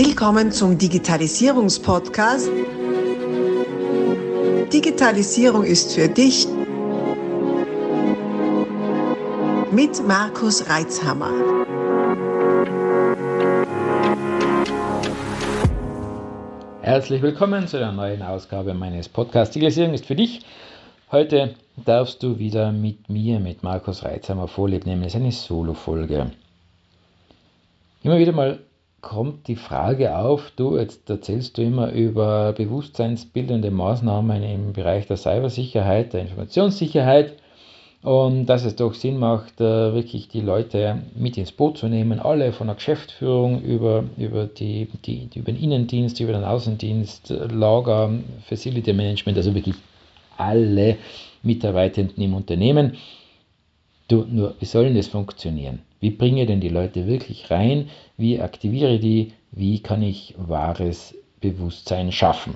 Willkommen zum Digitalisierungspodcast. Digitalisierung ist für dich mit Markus Reitzhammer. Herzlich willkommen zu einer neuen Ausgabe meines Podcasts. Digitalisierung ist für dich. Heute darfst du wieder mit mir, mit Markus Reitzhammer vorleben, nämlich eine Solo-Folge. Immer wieder mal kommt die Frage auf, du, jetzt erzählst du immer über bewusstseinsbildende Maßnahmen im Bereich der Cybersicherheit, der Informationssicherheit und dass es doch Sinn macht, äh, wirklich die Leute mit ins Boot zu nehmen, alle von der Geschäftsführung über, über, die, die, über den Innendienst, über den Außendienst, Lager, Facility Management, also wirklich alle Mitarbeitenden im Unternehmen. Du, nur, wie soll denn das funktionieren? Wie bringe denn die Leute wirklich rein? Wie aktiviere ich die? Wie kann ich wahres Bewusstsein schaffen?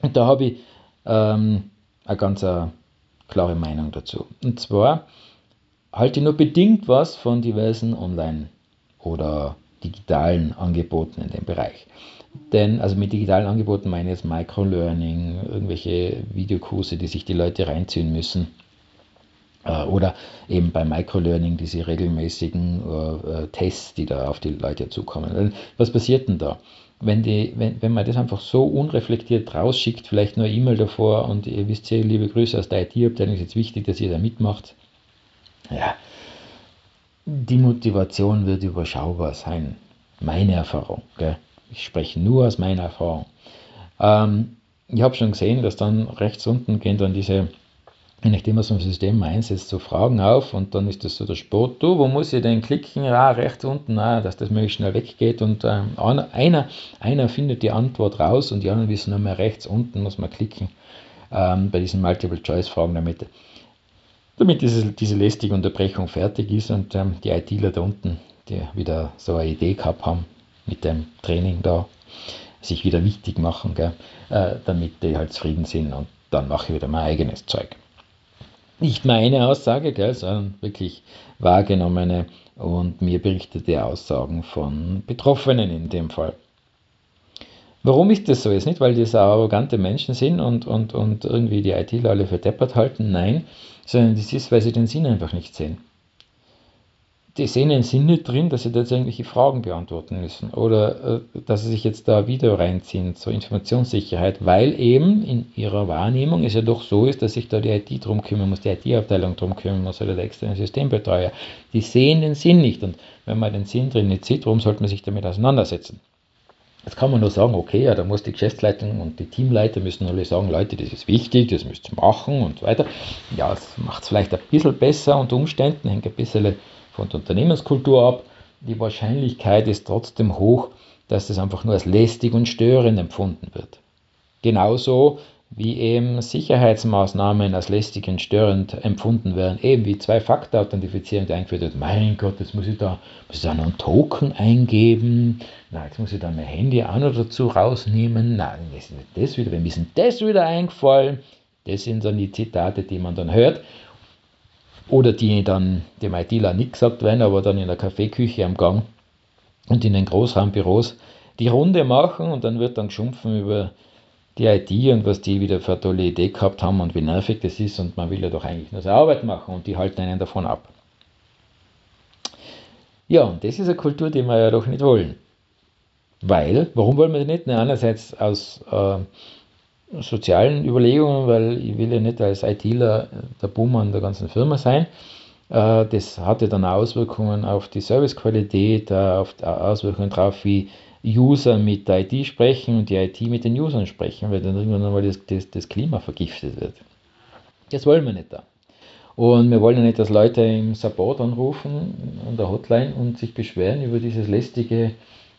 Und da habe ich ähm, eine ganz eine äh, klare Meinung dazu. Und zwar halte ich nur bedingt was von diversen Online- oder digitalen Angeboten in dem Bereich. Denn, also mit digitalen Angeboten meine ich jetzt Microlearning, irgendwelche Videokurse, die sich die Leute reinziehen müssen oder eben bei Microlearning diese regelmäßigen äh, äh, Tests, die da auf die Leute zukommen. Was passiert denn da? Wenn, die, wenn, wenn man das einfach so unreflektiert rausschickt, vielleicht nur E-Mail davor und ihr wisst ja, liebe Grüße aus der IT-Abteilung, ist jetzt wichtig, dass ihr da mitmacht. Ja, die Motivation wird überschaubar sein. Meine Erfahrung. Gell? Ich spreche nur aus meiner Erfahrung. Ähm, ich habe schon gesehen, dass dann rechts unten gehen dann diese je nachdem, was man im System einsetzt, so Fragen auf und dann ist das so der Sport. Du, wo muss ich denn klicken? Ja, rechts unten, ah, dass das möglichst schnell weggeht und ähm, einer, einer findet die Antwort raus und die anderen wissen nur mehr rechts unten muss man klicken ähm, bei diesen Multiple-Choice-Fragen, damit, damit diese, diese lästige Unterbrechung fertig ist und ähm, die ITler da unten, die wieder so eine Idee gehabt haben mit dem Training da, sich wieder wichtig machen, gell, äh, damit die halt zufrieden sind und dann mache ich wieder mein eigenes Zeug nicht meine Aussage, gell, sondern wirklich wahrgenommene und mir berichtete Aussagen von Betroffenen in dem Fall. Warum ist das so? Ist nicht, weil die so arrogante Menschen sind und, und, und irgendwie die ITler alle für halten, nein, sondern das ist, weil sie den Sinn einfach nicht sehen die sehen den Sinn nicht drin, dass sie da jetzt irgendwelche Fragen beantworten müssen oder äh, dass sie sich jetzt da Video reinziehen zur Informationssicherheit, weil eben in ihrer Wahrnehmung es ja doch so ist, dass sich da die IT drum kümmern muss, die IT-Abteilung drum kümmern muss oder der externe Systembetreuer. Die sehen den Sinn nicht und wenn man den Sinn drin nicht sieht, warum sollte man sich damit auseinandersetzen? Jetzt kann man nur sagen, okay, ja, da muss die Geschäftsleitung und die Teamleiter müssen alle sagen, Leute, das ist wichtig, das müsst ihr machen und so weiter. Ja, es macht es vielleicht ein bisschen besser unter Umständen, hängt ein bisschen von der Unternehmenskultur ab. Die Wahrscheinlichkeit ist trotzdem hoch, dass das einfach nur als lästig und störend empfunden wird. Genauso wie eben Sicherheitsmaßnahmen als lästig und störend empfunden werden, eben wie Zwei-Faktor-Authentifizierung, eingeführt wird. Mein Gott, jetzt muss ich da, muss ich da noch einen Token eingeben, na, jetzt muss ich da mein Handy auch noch dazu rausnehmen, nein, das wieder, wem ist das wieder eingefallen? Das sind dann die Zitate, die man dann hört oder die dann dem ITler nicht gesagt werden, aber dann in der Kaffeeküche am Gang und in den Großraumbüros die Runde machen und dann wird dann geschumpfen über die IT und was die wieder für eine tolle Idee gehabt haben und wie nervig das ist und man will ja doch eigentlich nur seine Arbeit machen und die halten einen davon ab. Ja, und das ist eine Kultur, die wir ja doch nicht wollen. Weil, warum wollen wir das nicht? Einerseits aus äh, sozialen Überlegungen, weil ich will ja nicht als ITler der Buhmann der ganzen Firma sein. Äh, das hatte dann Auswirkungen auf die Servicequalität, äh, auf Auswirkungen darauf, wie User mit der IT sprechen und die IT mit den Usern sprechen, weil dann irgendwann einmal das, das, das Klima vergiftet wird. Das wollen wir nicht da. Und wir wollen ja nicht, dass Leute im Support anrufen, an der Hotline und sich beschweren über dieses lästige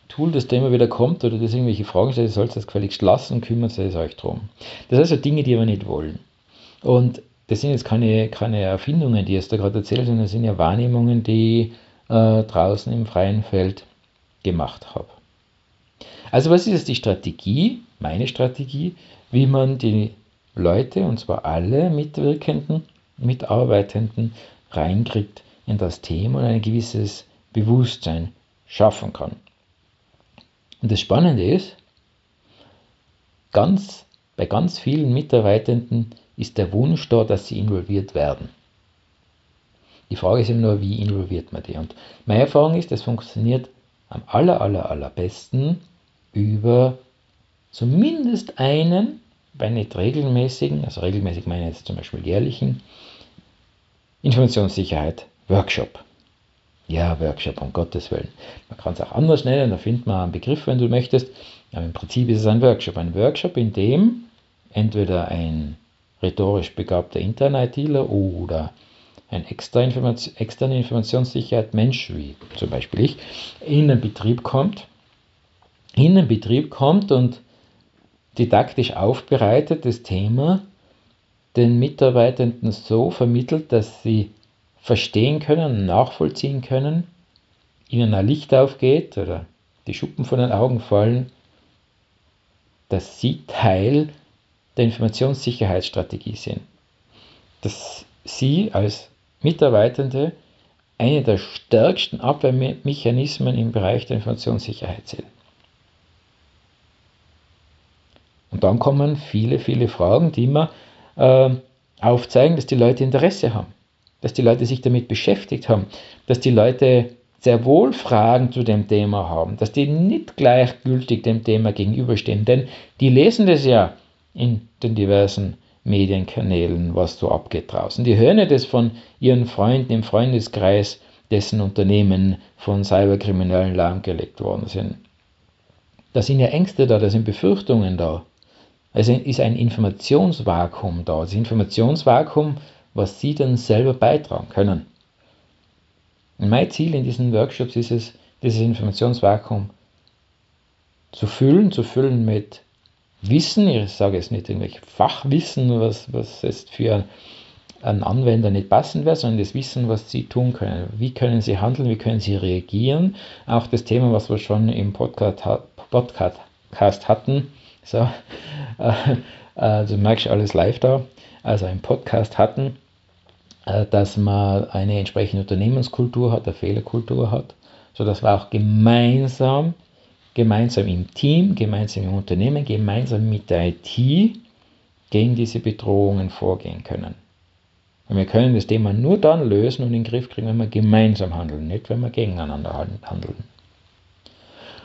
Tool, das da immer wieder kommt oder das irgendwelche Fragen stellt, sollst das gefälligst lassen, kümmert es euch drum. Das sind also Dinge, die wir nicht wollen. Und das sind jetzt keine, keine Erfindungen, die ich da gerade erzählt, sondern das sind ja Wahrnehmungen, die äh, draußen im freien Feld gemacht habe. Also was ist jetzt die Strategie, meine Strategie, wie man die Leute, und zwar alle Mitwirkenden, Mitarbeitenden, reinkriegt in das Thema und ein gewisses Bewusstsein schaffen kann. Und das Spannende ist, ganz, bei ganz vielen Mitarbeitenden ist der Wunsch da, dass sie involviert werden. Die Frage ist immer nur, wie involviert man die? Und meine Erfahrung ist, das funktioniert am aller, aller, allerbesten über zumindest einen, bei nicht regelmäßigen, also regelmäßig meine ich jetzt zum Beispiel jährlichen, Informationssicherheit Workshop. Ja, Workshop, um Gottes Willen. Man kann es auch anders nennen, da findet man einen Begriff, wenn du möchtest. Aber im Prinzip ist es ein Workshop. Ein Workshop, in dem entweder ein rhetorisch begabter Internet-ITler oder ein extra Information, externe Informationssicherheit Mensch, wie zum Beispiel ich, in den Betrieb kommt, in den Betrieb kommt und didaktisch aufbereitet das Thema den Mitarbeitenden so vermittelt, dass sie verstehen können, nachvollziehen können, ihnen ein Licht aufgeht oder die Schuppen von den Augen fallen, dass sie Teil der Informationssicherheitsstrategie sind. Dass sie als Mitarbeitende eine der stärksten Abwehrmechanismen im Bereich der Informationssicherheit sind. Und dann kommen viele, viele Fragen, die immer äh, aufzeigen, dass die Leute Interesse haben, dass die Leute sich damit beschäftigt haben, dass die Leute sehr wohl Fragen zu dem Thema haben, dass die nicht gleichgültig dem Thema gegenüberstehen, denn die lesen das ja in den diversen Medienkanälen, was so abgeht draußen. Die hören ja das von ihren Freunden im Freundeskreis, dessen Unternehmen von Cyberkriminellen lahmgelegt worden sind. Da sind ja Ängste da, da sind Befürchtungen da. Also ist ein Informationsvakuum da. Das Informationsvakuum, was Sie dann selber beitragen können. Und mein Ziel in diesen Workshops ist es, dieses Informationsvakuum zu füllen, zu füllen mit Wissen, ich sage jetzt nicht irgendwelche Fachwissen, was, was jetzt für einen Anwender nicht passend wäre, sondern das Wissen, was sie tun können. Wie können sie handeln, wie können sie reagieren. Auch das Thema, was wir schon im Podcast, Podcast hatten. So, äh, also merkst du alles live da. Also im Podcast hatten, äh, dass man eine entsprechende Unternehmenskultur hat, eine Fehlerkultur hat, sodass wir auch gemeinsam gemeinsam im Team, gemeinsam im Unternehmen, gemeinsam mit der IT gegen diese Bedrohungen vorgehen können. Und wir können das Thema nur dann lösen und in den Griff kriegen, wenn wir gemeinsam handeln, nicht wenn wir gegeneinander handeln.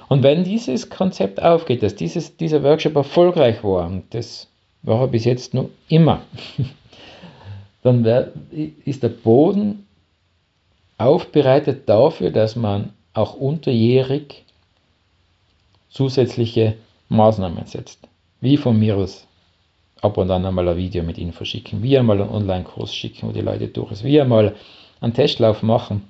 Und wenn dieses Konzept aufgeht, dass dieses, dieser Workshop erfolgreich war, und das war er bis jetzt noch immer, dann ist der Boden aufbereitet dafür, dass man auch unterjährig zusätzliche Maßnahmen setzt. Wie von mir aus ab und an einmal ein Video mit Info schicken, wie einmal einen Online-Kurs schicken, wo die Leute durch ist, wie einmal einen Testlauf machen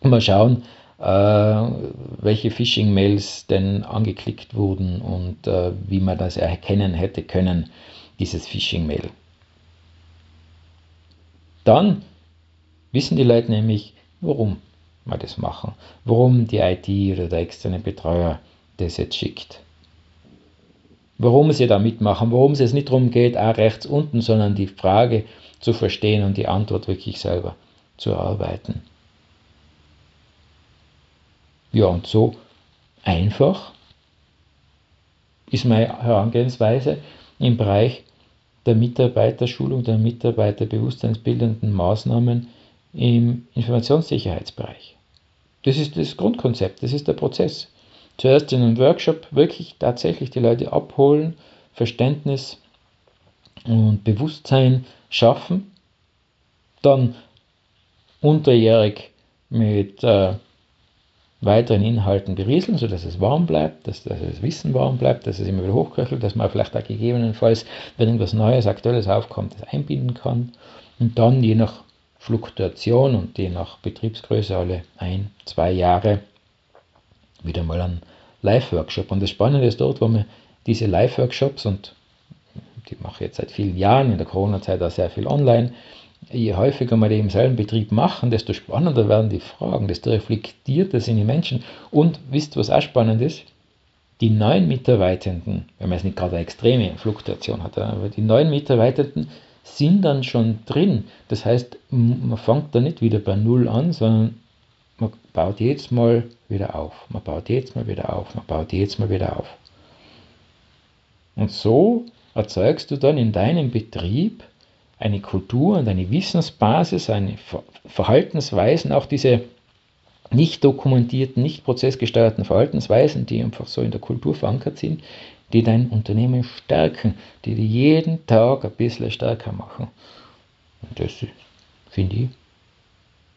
und mal schauen, welche Phishing-Mails denn angeklickt wurden und äh, wie man das erkennen hätte können, dieses Phishing-Mail. Dann wissen die Leute nämlich, warum wir das machen, warum die IT oder der externe Betreuer das jetzt schickt. Warum sie da mitmachen, warum es nicht darum geht, auch rechts unten, sondern die Frage zu verstehen und die Antwort wirklich selber zu erarbeiten. Ja, und so einfach ist meine Herangehensweise im Bereich der Mitarbeiterschulung, der Mitarbeiterbewusstseinsbildenden Maßnahmen im Informationssicherheitsbereich. Das ist das Grundkonzept, das ist der Prozess zuerst in einem Workshop wirklich tatsächlich die Leute abholen, Verständnis und Bewusstsein schaffen, dann unterjährig mit äh, weiteren Inhalten berieseln, sodass es warm bleibt, dass, dass, das Wissen warm bleibt, dass es immer wieder hochköchelt, dass man vielleicht auch gegebenenfalls, wenn irgendwas Neues, Aktuelles aufkommt, das einbinden kann und dann je nach Fluktuation und je nach Betriebsgröße alle ein, zwei Jahre wieder mal einen Live-Workshop. Und das Spannende ist dort, wo wir diese Live-Workshops, und die mache ich jetzt seit vielen Jahren, in der Corona-Zeit auch sehr viel online, je häufiger wir die im selben Betrieb machen, desto spannender werden die Fragen, desto reflektierter sind die Menschen. Und wisst ihr, was auch spannend ist? Die neuen Mitarbeitenden, wenn man jetzt nicht gerade eine extreme Fluktuation hat, aber die neuen Mitarbeitenden sind dann schon drin. Das heißt, man fängt da nicht wieder bei Null an, sondern man baut jetzt mal wieder auf, man baut jetzt mal wieder auf, man baut jetzt mal wieder auf. Und so erzeugst du dann in deinem Betrieb eine Kultur und eine Wissensbasis, eine Verhaltensweisen, auch diese nicht dokumentierten, nicht prozessgesteuerten Verhaltensweisen, die einfach so in der Kultur verankert sind, die dein Unternehmen stärken, die dich jeden Tag ein bisschen stärker machen. Und das finde ich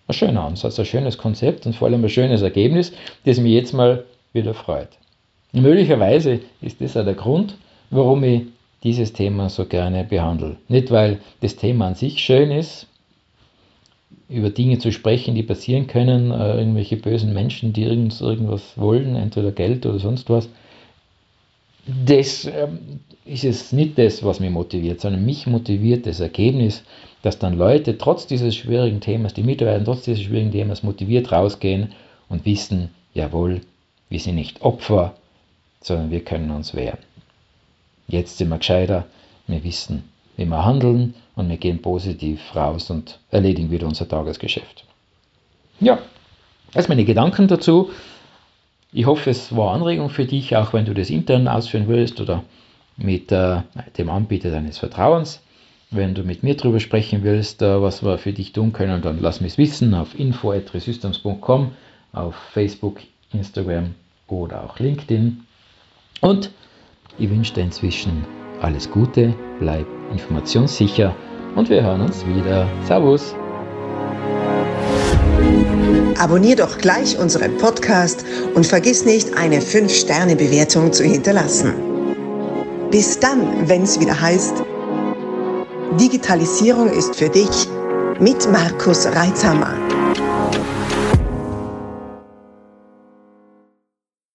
ein schöner Ansatz, ein schönes Konzept und vor allem ein schönes Ergebnis, das mich jetzt mal wieder freut. Möglicherweise ist das auch der Grund, warum ich dieses Thema so gerne behandle. Nicht, weil das Thema an sich schön ist, über Dinge zu sprechen, die passieren können, äh, irgendwelche bösen Menschen, die irgend, irgendwas wollen, entweder Geld oder sonst was. Das ähm, ist es nicht das, was mich motiviert, sondern mich motiviert das Ergebnis, dass dann Leute trotz dieses schwierigen Themas, die Mitarbeiter trotz dieses schwierigen Themas motiviert rausgehen und wissen, jawohl, wir sind nicht Opfer, sondern wir können uns wehren. Jetzt sind wir gescheiter, wir wissen, wie wir handeln und wir gehen positiv raus und erledigen wieder unser Tagesgeschäft. Ja, das sind meine Gedanken dazu. Ich hoffe, es war Anregung für dich, auch wenn du das intern ausführen willst oder mit äh, dem Anbieter deines Vertrauens. Wenn du mit mir darüber sprechen willst, äh, was wir für dich tun können, dann lass mich wissen auf info.resystems.com, auf Facebook, Instagram oder auch LinkedIn. Und ich wünsche dir inzwischen alles Gute, bleib informationssicher und wir hören uns wieder. Servus! Abonnier doch gleich unseren Podcast und vergiss nicht, eine 5-Sterne-Bewertung zu hinterlassen. Bis dann, wenn es wieder heißt, Digitalisierung ist für dich mit Markus Reitzhammer.